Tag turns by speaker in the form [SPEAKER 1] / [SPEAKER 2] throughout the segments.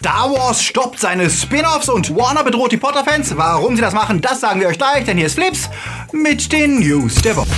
[SPEAKER 1] Star Wars stoppt seine Spin-offs und Warner bedroht die Potter-Fans. Warum sie das machen, das sagen wir euch gleich, denn hier ist Flips mit den News der Woche.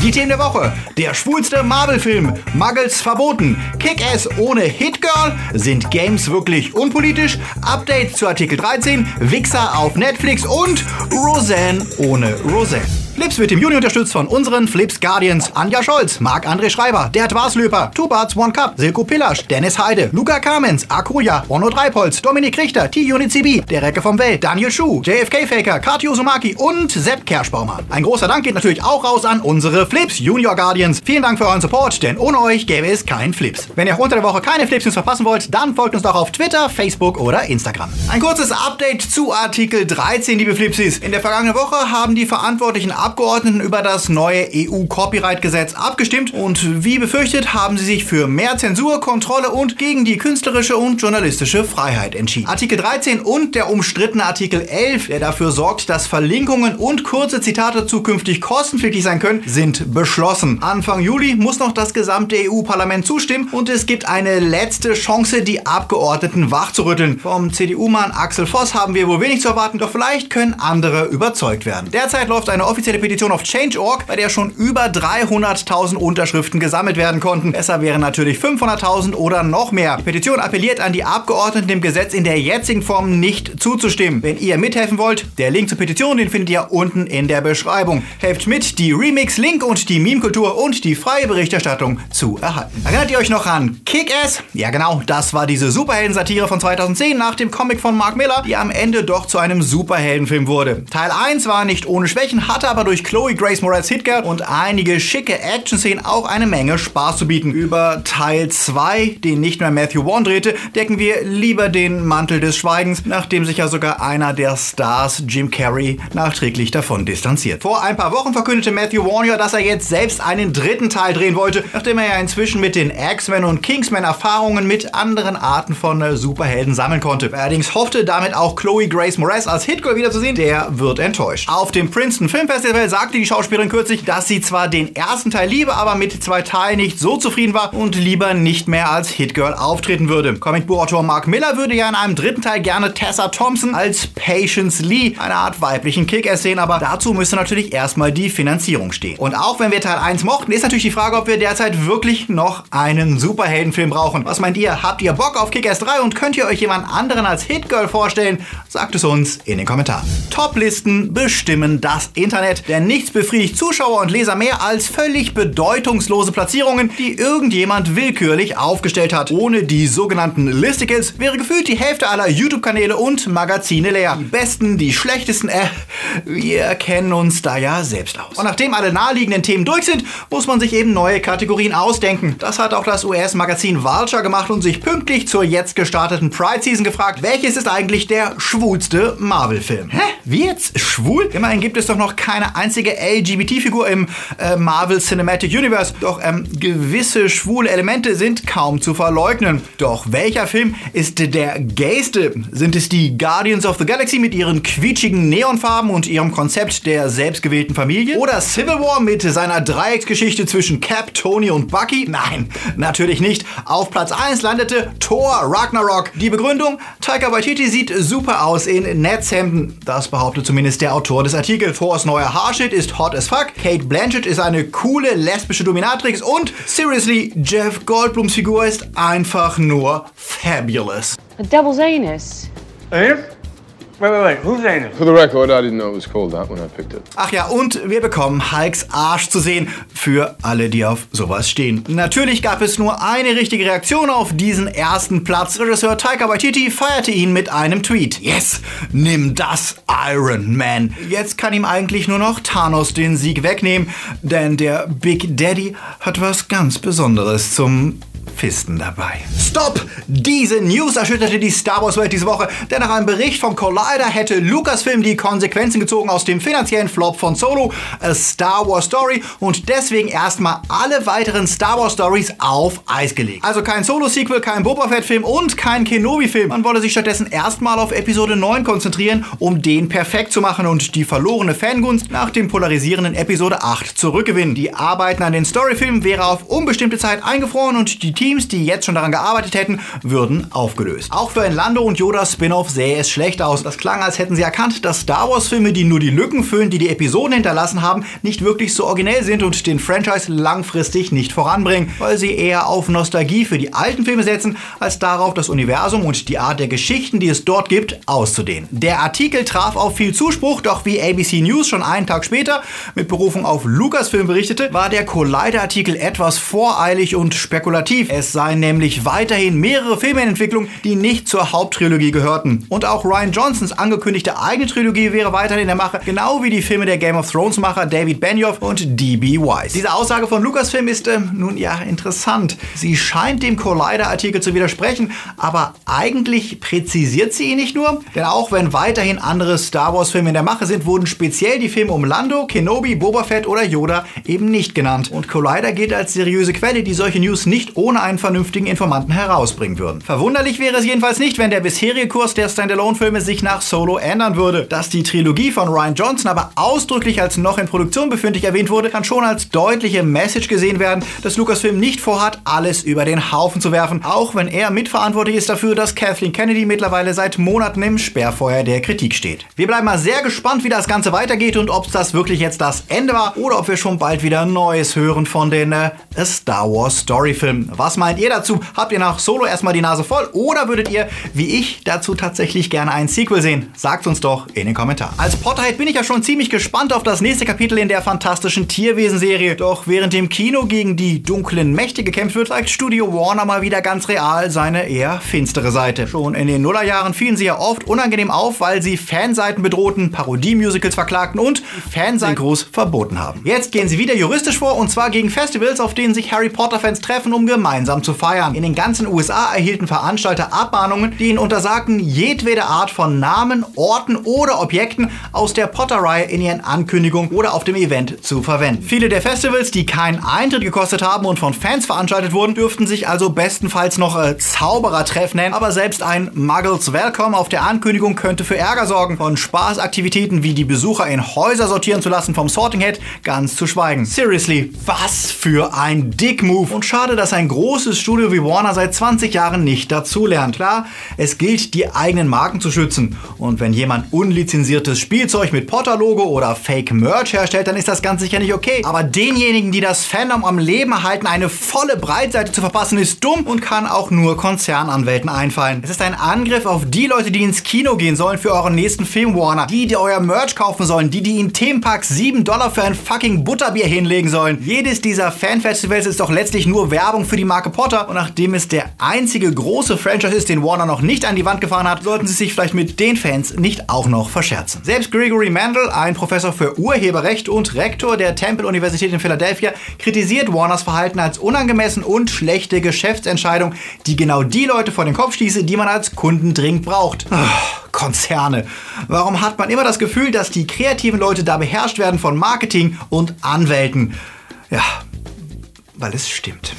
[SPEAKER 1] Die Themen der Woche. Der schwulste Marvel-Film. Muggles verboten. Kick-Ass ohne Hit-Girl. Sind Games wirklich unpolitisch? Update zu Artikel 13. Wichser auf Netflix und Roseanne ohne Roseanne. Flips wird im Juni unterstützt von unseren Flips Guardians. Anja Scholz, Marc-André Schreiber, Dert Warslöper, Tubarts One Cup, Silko Pillasch, Dennis Heide, Luca Kamens, Akuya, Bono Dreipolz, Dominik Richter, T-Unit CB, der Recke vom Welt, Daniel Schuh, JFK Faker, Kati Uzumaki und Sepp Kerschbaumer. Ein großer Dank geht natürlich auch raus an unsere Flips Junior Guardians. Vielen Dank für euren Support, denn ohne euch gäbe es kein Flips. Wenn ihr auch unter der Woche keine Flips News verpassen wollt, dann folgt uns doch auf Twitter, Facebook oder Instagram. Ein kurzes Update zu Artikel 13, liebe Flipsies. In der vergangenen Woche haben die verantwortlichen Abgeordneten über das neue EU-Copyright-Gesetz abgestimmt und wie befürchtet haben sie sich für mehr Zensur, Kontrolle und gegen die künstlerische und journalistische Freiheit entschieden. Artikel 13 und der umstrittene Artikel 11, der dafür sorgt, dass Verlinkungen und kurze Zitate zukünftig kostenpflichtig sein können, sind beschlossen. Anfang Juli muss noch das gesamte EU-Parlament zustimmen und es gibt eine letzte Chance, die Abgeordneten wachzurütteln. Vom CDU-Mann Axel Voss haben wir wohl wenig zu erwarten, doch vielleicht können andere überzeugt werden. Derzeit läuft eine offizielle Petition auf Change.org, bei der schon über 300.000 Unterschriften gesammelt werden konnten. Besser wären natürlich 500.000 oder noch mehr. Die Petition appelliert an die Abgeordneten, dem Gesetz in der jetzigen Form nicht zuzustimmen. Wenn ihr mithelfen wollt, der Link zur Petition, den findet ihr unten in der Beschreibung. Helft mit, die Remix-Link und die Meme-Kultur und die freie Berichterstattung zu erhalten. Erinnert ihr euch noch an Kick-Ass? Ja genau, das war diese Superhelden-Satire von 2010 nach dem Comic von Mark Miller, die am Ende doch zu einem Superheldenfilm wurde. Teil 1 war nicht ohne Schwächen, hatte aber durch Chloe Grace Moretz Hitgirl und einige schicke Action-Szenen auch eine Menge Spaß zu bieten. Über Teil 2, den nicht mehr Matthew Vaughn drehte, decken wir lieber den Mantel des Schweigens, nachdem sich ja sogar einer der Stars, Jim Carrey, nachträglich davon distanziert. Vor ein paar Wochen verkündete Matthew Vaughn ja, dass er jetzt selbst einen dritten Teil drehen wollte, nachdem er ja inzwischen mit den X-Men und Kingsman Erfahrungen mit anderen Arten von äh, Superhelden sammeln konnte. Allerdings hoffte damit auch Chloe Grace Moretz als Hitgirl wiederzusehen, der wird enttäuscht. Auf dem Princeton Film Festival sagte die Schauspielerin kürzlich, dass sie zwar den ersten Teil liebe, aber mit zwei Teilen nicht so zufrieden war und lieber nicht mehr als Hitgirl auftreten würde. Comicbuchautor Mark Miller würde ja in einem dritten Teil gerne Tessa Thompson als Patience Lee, eine Art weiblichen Kick-Ass sehen, aber dazu müsste natürlich erstmal die Finanzierung stehen. Und auch wenn wir Teil 1 mochten, ist natürlich die Frage, ob wir derzeit wirklich noch einen Superheldenfilm brauchen. Was meint ihr? Habt ihr Bock auf Kick-Ass 3 und könnt ihr euch jemand anderen als Hitgirl vorstellen? Sagt es uns in den Kommentaren. Top-Listen bestimmen das Internet, denn nichts befriedigt Zuschauer und Leser mehr als völlig bedeutungslose Platzierungen, die irgendjemand willkürlich aufgestellt hat. Ohne die sogenannten Listicles wäre gefühlt die Hälfte aller YouTube-Kanäle und Magazine leer. Die besten, die schlechtesten, äh, wir kennen uns da ja selbst aus. Und nachdem alle naheliegenden Themen durch sind, muss man sich eben neue Kategorien ausdenken. Das hat auch das US-Magazin Vulture gemacht und sich pünktlich zur jetzt gestarteten Pride-Season gefragt, welches ist eigentlich der schwulste Marvel-Film? Hä? Wie jetzt? Schwul? Immerhin gibt es doch noch keine einzige LGBT-Figur im äh, Marvel Cinematic Universe. Doch ähm, gewisse schwule Elemente sind kaum zu verleugnen. Doch welcher Film ist der gayste? Sind es die Guardians of the Galaxy mit ihren quietschigen Neonfarben und ihrem Konzept der selbstgewählten Familie? Oder Civil War mit seiner Dreiecksgeschichte zwischen Cap, Tony und Bucky? Nein, natürlich nicht. Auf Platz 1 landete Thor Ragnarok. Die Begründung? Taika Waititi sieht super aus in Netzhemden. Das behauptet zumindest der Autor des Artikels. Thors neuer Haarschnitt ist hot as fuck. Kate Blanchett ist eine coole lesbische Dominatrix und seriously, Jeff Goldblums Figur ist einfach nur fabulous.
[SPEAKER 2] A devil's anus.
[SPEAKER 3] Anus? Wait, wait, wait. Who's anus?
[SPEAKER 4] For the record, I didn't know it was called that when I picked it.
[SPEAKER 1] Ach ja, und wir bekommen Hulks Arsch zu sehen. Für alle, die auf sowas stehen. Natürlich gab es nur eine richtige Reaktion auf diesen ersten Platz. Regisseur Taika Waititi feierte ihn mit einem Tweet. Yes, nimm das, Iron Man. Jetzt kann ihm eigentlich nur noch Thanos den Sieg wegnehmen, denn der Big Daddy hat was ganz Besonderes zum Pazifisten dabei. Stop! Diese News erschütterte die Star Wars Welt diese Woche, denn nach einem Bericht vom Collider hätte Lucasfilm die Konsequenzen gezogen aus dem finanziellen Flop von Solo, A Star Wars Story und deswegen erstmal alle weiteren Star Wars Stories auf Eis gelegt. Also kein Solo-Sequel, kein Boba Fett-Film und kein Kenobi-Film. Man wolle sich stattdessen erstmal auf Episode 9 konzentrieren, um den perfekt zu machen und die verlorene Fangunst nach dem polarisierenden Episode 8 zurückgewinnen. Die Arbeiten an den Storyfilmen wäre auf unbestimmte Zeit eingefroren und die Teams, die jetzt schon daran gearbeitet hätten, würden aufgelöst. Auch für ein Lando und Yoda Spin-off sähe es schlecht aus. Das klang, als hätten sie erkannt, dass Star Wars Filme, die nur die Lücken füllen, die die Episoden hinterlassen haben, nicht wirklich so originell sind und den Franchise langfristig nicht voranbringen, weil sie eher auf Nostalgie für die alten Filme setzen, als darauf, das Universum und die Art der Geschichten, die es dort gibt, auszudehnen. Der Artikel traf auf viel Zuspruch, doch wie ABC News schon einen Tag später mit Berufung auf Lucasfilm berichtete, war der Collider-Artikel etwas voreilig und spekulativ. Es seien nämlich weiterhin mehrere Filme in Entwicklung, die nicht zur Haupttrilogie gehörten. Und auch Ryan Johnsons angekündigte eigene Trilogie wäre weiterhin in der Mache, genau wie die Filme der Game of Thrones Macher David Benioff und D.B. Weiss. Diese Aussage von Lucasfilm ist äh, nun ja interessant. Sie scheint dem Collider-Artikel zu widersprechen, aber eigentlich präzisiert sie ihn nicht nur. Denn auch wenn weiterhin andere Star Wars-Filme in der Mache sind, wurden speziell die Filme um Lando, Kenobi, Boba Fett oder Yoda eben nicht genannt. Und Collider gilt als seriöse Quelle, die solche News nicht ohne einen vernünftigen Informanten herausbringen würden. Verwunderlich wäre es jedenfalls nicht, wenn der bisherige Kurs der Standalone-Filme sich nach Solo ändern würde. Dass die Trilogie von Ryan Johnson aber ausdrücklich als noch in Produktion befindlich erwähnt wurde, kann schon als deutliche Message gesehen werden, dass Lucasfilm nicht vorhat, alles über den Haufen zu werfen, auch wenn er mitverantwortlich ist dafür, dass Kathleen Kennedy mittlerweile seit Monaten im Sperrfeuer der Kritik steht. Wir bleiben mal sehr gespannt, wie das Ganze weitergeht und ob das wirklich jetzt das Ende war oder ob wir schon bald wieder Neues hören von den äh, Star Wars Story-Filmen. Was meint ihr dazu? Habt ihr nach Solo erstmal die Nase voll oder würdet ihr, wie ich, dazu tatsächlich gerne ein Sequel sehen? Sagt uns doch in den Kommentaren. Als Potterhead bin ich ja schon ziemlich gespannt auf das nächste Kapitel in der fantastischen Tierwesen-Serie. Doch während im Kino gegen die dunklen Mächte gekämpft wird, zeigt Studio Warner mal wieder ganz real seine eher finstere Seite. Schon in den Nullerjahren fielen sie ja oft unangenehm auf, weil sie Fanseiten bedrohten, Parodie-Musicals verklagten und Fansynchros verboten haben. Jetzt gehen sie wieder juristisch vor und zwar gegen Festivals, auf denen sich Harry Potter-Fans treffen, um gemeinsam zu feiern. In den ganzen USA erhielten Veranstalter Abmahnungen, die ihnen untersagten, jedwede Art von Namen, Orten oder Objekten aus der Potter-Reihe in ihren Ankündigungen oder auf dem Event zu verwenden. Viele der Festivals, die keinen Eintritt gekostet haben und von Fans veranstaltet wurden, dürften sich also bestenfalls noch äh, Zauberertreff nennen, aber selbst ein Muggles Welcome auf der Ankündigung könnte für Ärger sorgen. Von Spaßaktivitäten wie die Besucher in Häuser sortieren zu lassen vom Sorting Head ganz zu schweigen. Seriously, was für ein Dick-Move. Und schade, dass ein großes Studio wie Warner seit 20 Jahren nicht dazulernt. Klar, es gilt, die eigenen Marken zu schützen. Und wenn jemand unlizenziertes Spielzeug mit Potter-Logo oder Fake-Merch herstellt, dann ist das ganz sicher nicht okay. Aber denjenigen, die das Fandom am Leben erhalten, eine volle Breitseite zu verpassen, ist dumm und kann auch nur Konzernanwälten einfallen. Es ist ein Angriff auf die Leute, die ins Kino gehen sollen für euren nächsten Film, Warner. Die, die euer Merch kaufen sollen. Die, die in Themenparks 7 Dollar für ein fucking Butterbier hinlegen sollen. Jedes dieser Fanfestivals ist doch letztlich nur Werbung für die Marke Potter. Und nachdem es der einzige große Franchise ist, den Warner noch nicht an die Wand gefahren hat, sollten sie sich vielleicht mit den Fans nicht auch noch verscherzen. Selbst Gregory Mandel, ein Professor für Urheberrecht und Rektor der Temple-Universität in Philadelphia, kritisiert Warners Verhalten als unangemessen und schlechte Geschäftsentscheidung, die genau die Leute vor den Kopf stieße, die man als Kunden dringend braucht. Oh, Konzerne. Warum hat man immer das Gefühl, dass die kreativen Leute da beherrscht werden von Marketing und Anwälten? Ja, weil es stimmt.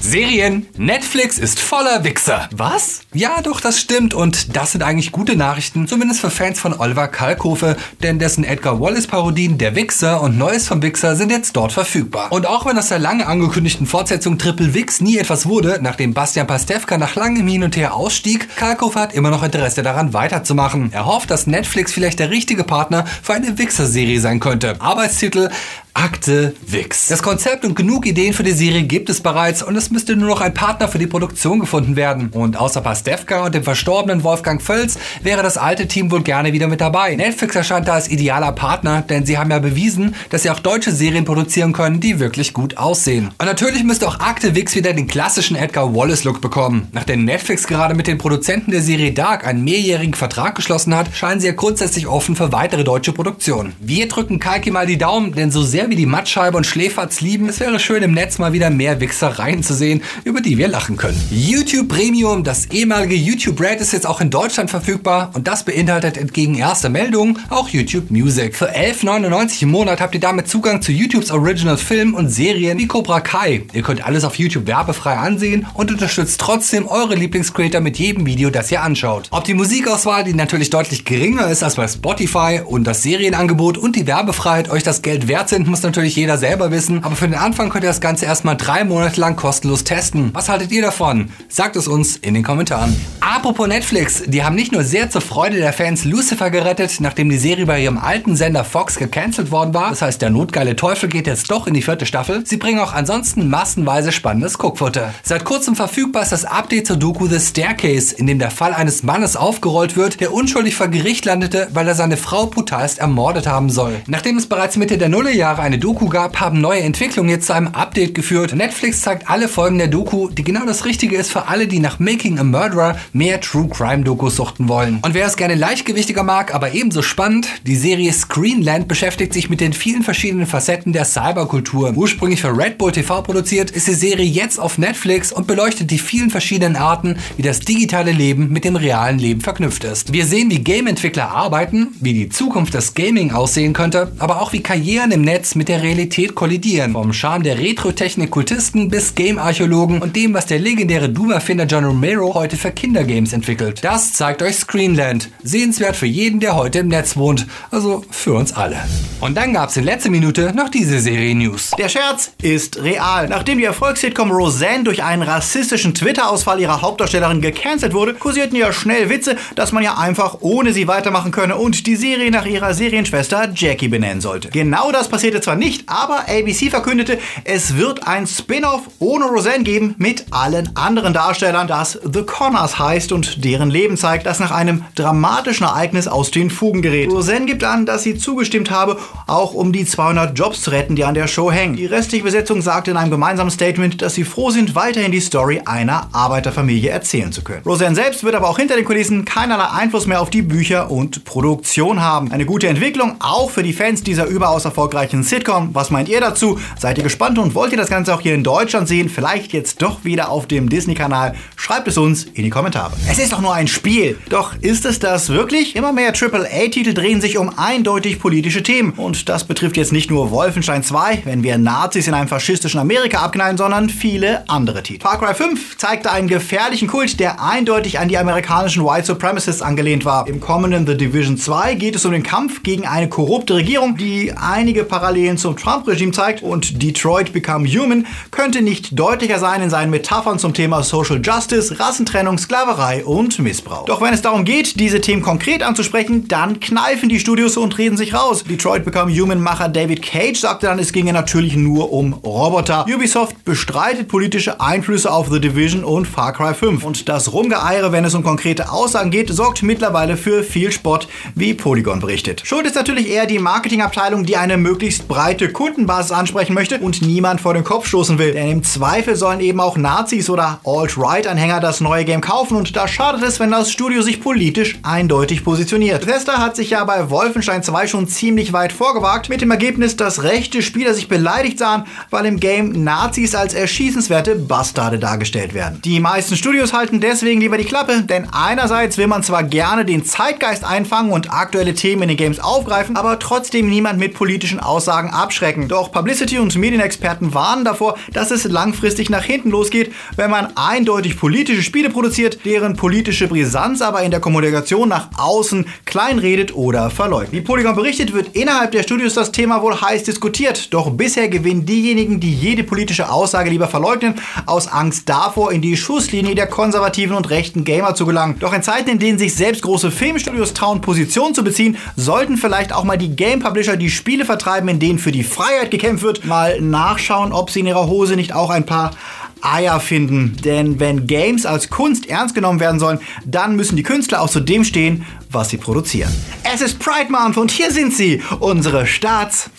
[SPEAKER 2] Serien. Netflix ist voller Wichser.
[SPEAKER 1] Was?
[SPEAKER 2] Ja, doch, das stimmt. Und das sind eigentlich gute Nachrichten, zumindest für Fans von Oliver Kalkofe, denn dessen Edgar Wallace-Parodien Der Wichser und Neues vom Wichser sind jetzt dort verfügbar. Und auch wenn aus der lange angekündigten Fortsetzung Triple Wix nie etwas wurde, nachdem Bastian Pastewka nach langem Hin und Her ausstieg, Kalkofe hat immer noch Interesse daran weiterzumachen. Er hofft, dass Netflix vielleicht der richtige Partner für eine Wichser-Serie sein könnte. Arbeitstitel Akte Wix. Das Konzept und genug Ideen für die Serie gibt es bereits und es müsste nur noch ein Partner für die Produktion gefunden werden. Und außer Pastewka und dem verstorbenen Wolfgang Völz wäre das alte Team wohl gerne wieder mit dabei. Netflix erscheint da als idealer Partner, denn sie haben ja bewiesen, dass sie auch deutsche Serien produzieren können, die wirklich gut aussehen. Und natürlich müsste auch Akte Wix wieder den klassischen Edgar Wallace-Look bekommen. Nachdem Netflix gerade mit den Produzenten der Serie Dark einen mehrjährigen Vertrag geschlossen hat, scheinen sie ja grundsätzlich offen für weitere deutsche Produktionen. Wir drücken Kalki mal die Daumen, denn so sehr wie die Mattscheibe und Schläferz lieben, es wäre schön im Netz mal wieder mehr Wichsereien zu sehen, über die wir lachen können. YouTube Premium, das ehemalige YouTube Red, ist jetzt auch in Deutschland verfügbar und das beinhaltet entgegen erster Meldung auch YouTube Music. Für 11,99 im Monat habt ihr damit Zugang zu YouTubes Original Film und Serien wie Cobra Kai. Ihr könnt alles auf YouTube werbefrei ansehen und unterstützt trotzdem eure Lieblingscreator mit jedem Video, das ihr anschaut. Ob die Musikauswahl, die natürlich deutlich geringer ist als bei Spotify und das Serienangebot und die Werbefreiheit euch das Geld wert sind, muss natürlich jeder selber wissen. Aber für den Anfang könnt ihr das Ganze erstmal drei Monate lang kostenlos testen. Was haltet ihr davon? Sagt es uns in den Kommentaren. Apropos Netflix, die haben nicht nur sehr zur Freude der Fans Lucifer gerettet, nachdem die Serie bei ihrem alten Sender Fox gecancelt worden war. Das heißt, der notgeile Teufel geht jetzt doch in die vierte Staffel. Sie bringen auch ansonsten massenweise spannendes Guckfutter. Seit kurzem verfügbar ist das Update zur Doku The Staircase, in dem der Fall eines Mannes aufgerollt wird, der unschuldig vor Gericht landete, weil er seine Frau brutalst ermordet haben soll. Nachdem es bereits Mitte der Nullerjahre eine Doku gab, haben neue Entwicklungen jetzt zu einem Update geführt. Netflix zeigt alle Folgen der Doku, die genau das Richtige ist für alle, die nach Making a Murderer mehr True Crime Dokus suchten wollen. Und wer es gerne leichtgewichtiger mag, aber ebenso spannend, die Serie Screenland beschäftigt sich mit den vielen verschiedenen Facetten der Cyberkultur. Ursprünglich für Red Bull TV produziert, ist die Serie jetzt auf Netflix und beleuchtet die vielen verschiedenen Arten, wie das digitale Leben mit dem realen Leben verknüpft ist. Wir sehen, wie Game-Entwickler arbeiten, wie die Zukunft des Gaming aussehen könnte, aber auch wie Karrieren im Netz mit der Realität kollidieren. Vom Charme der Retro-Technik-Kultisten bis Game-Archäologen und dem, was der legendäre Doom-Erfinder John Romero heute für Kindergames entwickelt. Das zeigt euch Screenland. Sehenswert für jeden, der heute im Netz wohnt. Also für uns alle. Und dann gab es in letzter Minute noch diese Serie-News.
[SPEAKER 1] Der Scherz ist real. Nachdem die Erfolgssitcom Roseanne durch einen rassistischen Twitter-Ausfall ihrer Hauptdarstellerin gecancelt wurde, kursierten ja schnell Witze, dass man ja einfach ohne sie weitermachen könne und die Serie nach ihrer Serienschwester Jackie benennen sollte. Genau das passierte zwar nicht, aber ABC verkündete, es wird ein Spin-off ohne Roseanne geben mit allen anderen Darstellern, das The Connors heißt und deren Leben zeigt, das nach einem dramatischen Ereignis aus den Fugen gerät. Roseanne gibt an, dass sie zugestimmt habe, auch um die 200 Jobs zu retten, die an der Show hängen. Die restliche Besetzung sagte in einem gemeinsamen Statement, dass sie froh sind, weiterhin die Story einer Arbeiterfamilie erzählen zu können. Roseanne selbst wird aber auch hinter den Kulissen keinerlei Einfluss mehr auf die Bücher und Produktion haben. Eine gute Entwicklung, auch für die Fans dieser überaus erfolgreichen Sitcom. Was meint ihr dazu? Seid ihr gespannt und wollt ihr das Ganze auch hier in Deutschland sehen? Vielleicht jetzt doch wieder auf dem Disney-Kanal? Schreibt es uns in die Kommentare. Es ist doch nur ein Spiel. Doch ist es das wirklich? Immer mehr AAA-Titel drehen sich um eindeutig politische Themen. Und das betrifft jetzt nicht nur Wolfenstein 2, wenn wir Nazis in einem faschistischen Amerika abknallen, sondern viele andere Titel. Far Cry 5 zeigte einen gefährlichen Kult, der eindeutig an die amerikanischen White Supremacists angelehnt war. Im kommenden The Division 2 geht es um den Kampf gegen eine korrupte Regierung, die einige Parallelen zum Trump-Regime zeigt und Detroit Become Human könnte nicht deutlicher sein in seinen Metaphern zum Thema Social Justice, Rassentrennung, Sklaverei und Missbrauch. Doch wenn es darum geht, diese Themen konkret anzusprechen, dann kneifen die Studios und reden sich raus. Detroit Become Human Macher David Cage sagte dann, es ginge natürlich nur um Roboter. Ubisoft bestreitet politische Einflüsse auf The Division und Far Cry 5. Und das Rumgeeiere, wenn es um konkrete Aussagen geht, sorgt mittlerweile für viel Spott, wie Polygon berichtet. Schuld ist natürlich eher die Marketingabteilung, die eine möglichst breite Kundenbasis ansprechen möchte und niemand vor den Kopf stoßen will. Denn im Zweifel sollen eben auch Nazis oder Alt-Right-Anhänger das neue Game kaufen und da schadet es, wenn das Studio sich politisch eindeutig positioniert. Bethesda hat sich ja bei Wolfenstein 2 schon ziemlich weit vorgewagt, mit dem Ergebnis, dass rechte Spieler sich beleidigt sahen, weil im Game Nazis als erschießenswerte Bastarde dargestellt werden. Die meisten Studios halten deswegen lieber die Klappe, denn einerseits will man zwar gerne den Zeitgeist einfangen und aktuelle Themen in den Games aufgreifen, aber trotzdem niemand mit politischen Aussagen abschrecken. Doch Publicity und Medienexperten warnen davor, dass es langfristig nach hinten losgeht, wenn man eindeutig politische Spiele produziert, deren politische Brisanz aber in der Kommunikation nach außen kleinredet oder verleugnet. Wie Polygon berichtet, wird innerhalb der Studios das Thema wohl heiß diskutiert, doch bisher gewinnen diejenigen, die jede politische Aussage lieber verleugnen, aus Angst davor, in die Schusslinie der konservativen und rechten Gamer zu gelangen. Doch in Zeiten, in denen sich selbst große Filmstudios trauen, Position zu beziehen, sollten vielleicht auch mal die Game Publisher, die Spiele vertreiben, in denen für die Freiheit gekämpft wird, mal nachschauen, ob sie in ihrer Hose nicht auch ein paar Eier finden. Denn wenn Games als Kunst ernst genommen werden sollen, dann müssen die Künstler auch zu dem stehen, was sie produzieren. Es ist Pride Month und hier sind sie, unsere Staats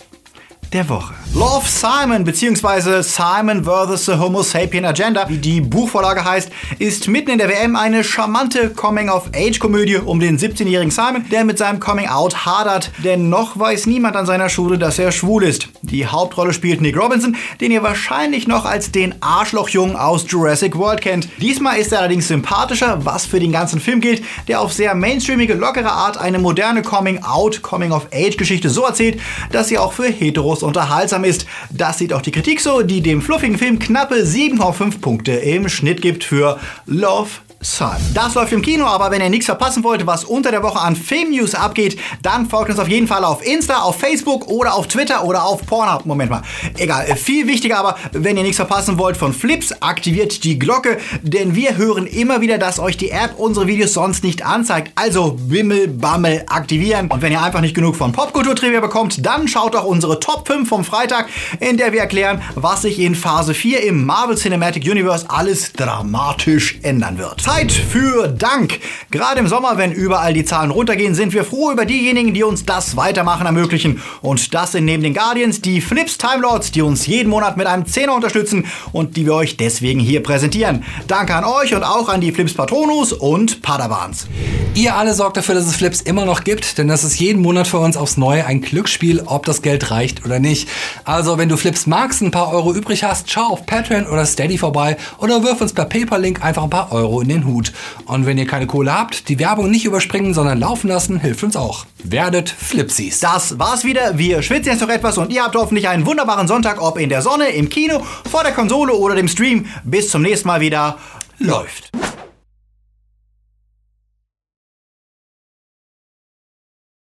[SPEAKER 1] der Woche. Love Simon bzw. Simon vs. the Homo Sapien Agenda, wie die Buchvorlage heißt, ist mitten in der WM eine charmante Coming-of-Age-Komödie um den 17-jährigen Simon, der mit seinem Coming-out hadert, denn noch weiß niemand an seiner Schule, dass er schwul ist. Die Hauptrolle spielt Nick Robinson, den ihr wahrscheinlich noch als den Arschlochjungen aus Jurassic World kennt. Diesmal ist er allerdings sympathischer, was für den ganzen Film gilt, der auf sehr mainstreamige, lockere Art eine moderne Coming-out, Coming-of-Age-Geschichte so erzählt, dass sie auch für Heteros unterhaltsam ist. Das sieht auch die Kritik so, die dem fluffigen Film knappe 7,5 Punkte im Schnitt gibt für Love Sun. Das läuft im Kino, aber wenn ihr nichts verpassen wollt, was unter der Woche an Film-News abgeht, dann folgt uns auf jeden Fall auf Insta, auf Facebook oder auf Twitter oder auf Pornhub. Moment mal. Egal, viel wichtiger aber, wenn ihr nichts verpassen wollt von Flips, aktiviert die Glocke, denn wir hören immer wieder, dass euch die App unsere Videos sonst nicht anzeigt. Also Bimmel, Bammel aktivieren. Und wenn ihr einfach nicht genug von Popkultur-Trivia bekommt, dann schaut doch unsere Top 5 vom Freitag, in der wir erklären, was sich in Phase 4 im Marvel Cinematic Universe alles dramatisch ändern wird. Zeit für Dank. Gerade im Sommer, wenn überall die Zahlen runtergehen, sind wir froh über diejenigen, die uns das Weitermachen ermöglichen. Und das sind neben den Guardians die Flips Time Lords, die uns jeden Monat mit einem Zehner unterstützen und die wir euch deswegen hier präsentieren. Danke an euch und auch an die Flips Patronus und Padawans.
[SPEAKER 2] Ihr alle sorgt dafür, dass es Flips immer noch gibt, denn das ist jeden Monat für uns aufs Neue ein Glücksspiel, ob das Geld reicht oder nicht. Also, wenn du Flips magst, ein paar Euro übrig hast, schau auf Patreon oder Steady vorbei oder wirf uns per PayPal-Link einfach ein paar Euro in den Hut. Und wenn ihr keine Kohle habt, die Werbung nicht überspringen, sondern laufen lassen, hilft uns auch. Werdet Flipsies.
[SPEAKER 1] Das war's wieder. Wir schwitzen jetzt noch etwas und ihr habt hoffentlich einen wunderbaren Sonntag, ob in der Sonne, im Kino, vor der Konsole oder dem Stream. Bis zum nächsten Mal wieder. Läuft.